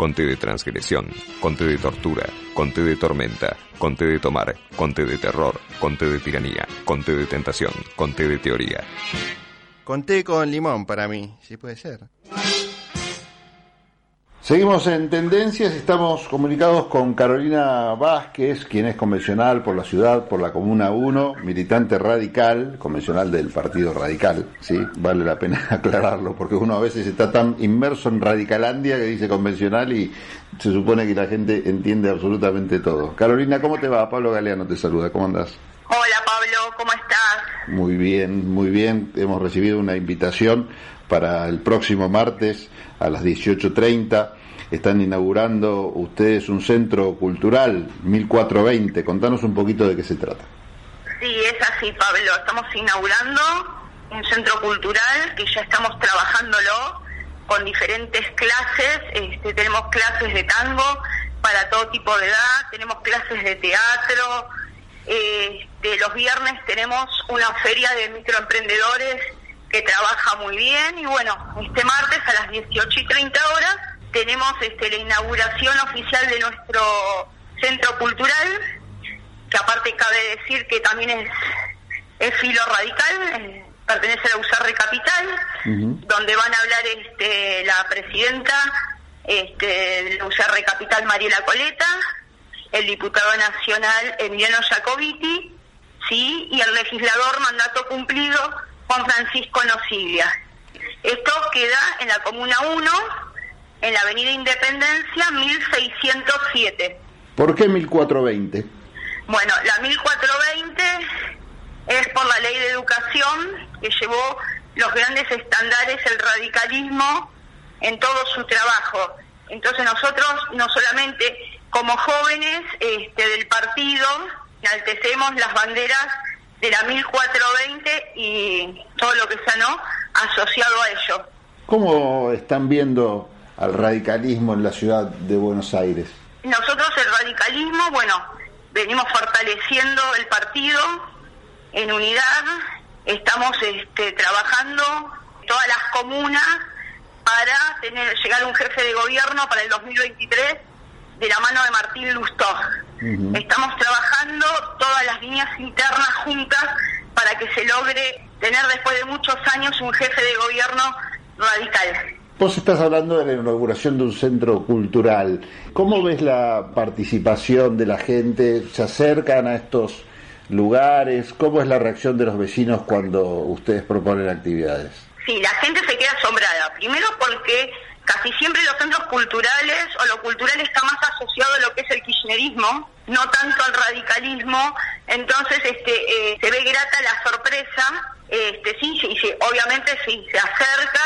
conté de transgresión, conté de tortura, conté de tormenta, conté de tomar, conté de terror, conté de tiranía, conté de tentación, conté de teoría. Conté con limón para mí, si puede ser. Seguimos en tendencias, estamos comunicados con Carolina Vázquez, quien es convencional por la ciudad, por la Comuna 1, militante radical, convencional del Partido Radical, ¿sí? Vale la pena aclararlo, porque uno a veces está tan inmerso en Radicalandia que dice convencional y se supone que la gente entiende absolutamente todo. Carolina, ¿cómo te va? Pablo Galeano te saluda, ¿cómo andás? Hola Pablo, ¿cómo estás? Muy bien, muy bien. Hemos recibido una invitación para el próximo martes a las 18.30. Están inaugurando ustedes un centro cultural 1420. Contanos un poquito de qué se trata. Sí, es así Pablo. Estamos inaugurando un centro cultural que ya estamos trabajándolo con diferentes clases. Este, tenemos clases de tango para todo tipo de edad, tenemos clases de teatro. Este, los viernes tenemos una feria de microemprendedores que trabaja muy bien y bueno, este martes a las 18 y 30 horas tenemos este, la inauguración oficial de nuestro centro cultural, que aparte cabe decir que también es, es filo radical, eh, pertenece a la USAR Capital, donde van a hablar este, la presidenta este, de la USAR Capital, Mariela Coleta, el diputado nacional Emiliano Jacobiti, sí, y el legislador mandato cumplido Juan Francisco Nocilia. Esto queda en la Comuna 1, en la Avenida Independencia 1607. ¿Por qué 1420? Bueno, la 1420 es por la ley de educación que llevó los grandes estándares, el radicalismo en todo su trabajo. Entonces nosotros no solamente como jóvenes este, del partido enaltecemos las banderas de la 1420 y todo lo que está no asociado a ello. ¿Cómo están viendo al radicalismo en la ciudad de Buenos Aires? Nosotros el radicalismo, bueno, venimos fortaleciendo el partido en unidad, estamos este, trabajando todas las comunas para tener llegar a un jefe de gobierno para el 2023 de la mano de Martín Lustó. Estamos trabajando todas las líneas internas juntas para que se logre tener después de muchos años un jefe de gobierno radical. Vos estás hablando de la inauguración de un centro cultural. ¿Cómo ves la participación de la gente? ¿Se acercan a estos lugares? ¿Cómo es la reacción de los vecinos cuando ustedes proponen actividades? Sí, la gente se queda asombrada. Primero porque casi siempre los centros culturales o lo cultural está más asociado a lo que es el kirchnerismo, no tanto al radicalismo. Entonces este, eh, se ve grata la sorpresa. Este, sí, sí, sí, obviamente sí, se acerca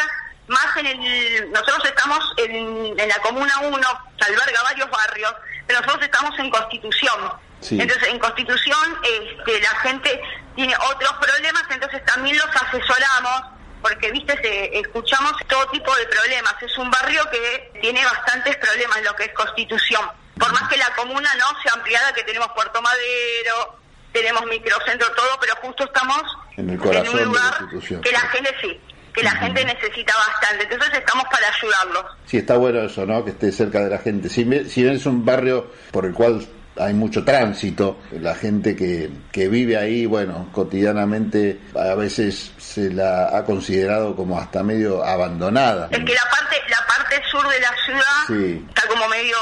más en el, nosotros estamos en, la Comuna 1, que alberga varios barrios, pero nosotros estamos en Constitución. Entonces, en Constitución este, la gente tiene otros problemas, entonces también los asesoramos, porque, viste, escuchamos todo tipo de problemas. Es un barrio que tiene bastantes problemas, lo que es Constitución. Por más que la comuna no sea ampliada, que tenemos Puerto Madero, tenemos microcentro, todo, pero justo estamos en, el corazón un lugar de que la gente sí que la gente necesita bastante. Entonces estamos para ayudarlos. Sí, está bueno eso, ¿no? Que esté cerca de la gente. Si, si bien es un barrio por el cual hay mucho tránsito, la gente que, que vive ahí, bueno, cotidianamente a veces se la ha considerado como hasta medio abandonada. Es que la parte, la parte sur de la ciudad está como medio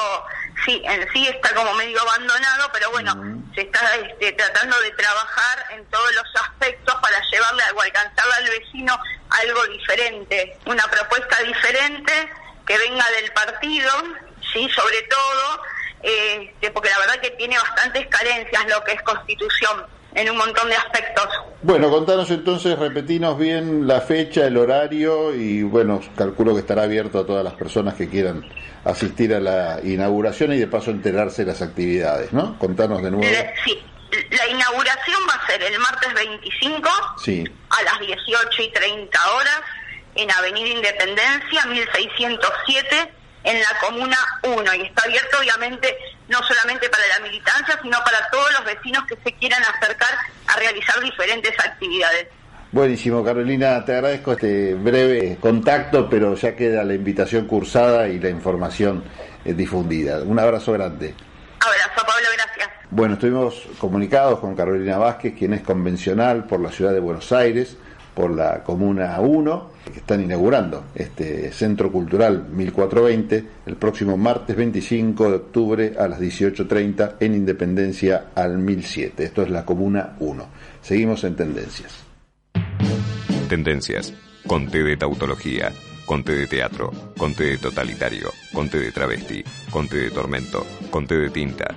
sí, en sí está como medio abandonado, pero bueno, se está este, tratando de trabajar en todos los aspectos para llevarle o alcanzarle al vecino algo diferente, una propuesta diferente que venga del partido, sí, sobre todo, este, porque la verdad que tiene bastantes carencias lo que es constitución en un montón de aspectos. Bueno, contanos entonces, repetinos bien la fecha, el horario y bueno, calculo que estará abierto a todas las personas que quieran asistir a la inauguración y de paso enterarse de las actividades, ¿no? Contanos de nuevo. sí, la inauguración va a ser el martes 25 sí. a las 18 y 30 horas en Avenida Independencia 1607 en la Comuna 1 y está abierto obviamente no solamente para la militancia, sino para todos los vecinos que se quieran acercar a realizar diferentes actividades. Buenísimo, Carolina, te agradezco este breve contacto, pero ya queda la invitación cursada y la información eh, difundida. Un abrazo grande. Abrazo, Pablo, gracias. Bueno, estuvimos comunicados con Carolina Vázquez, quien es convencional por la ciudad de Buenos Aires, por la Comuna 1, que están inaugurando este Centro Cultural 1420 el próximo martes 25 de octubre a las 18.30 en Independencia al 1007. Esto es la Comuna 1. Seguimos en Tendencias. Tendencias. Conte de tautología. Conte de teatro. Conte de totalitario. Conte de travesti. Conte de tormento. Conte de tinta.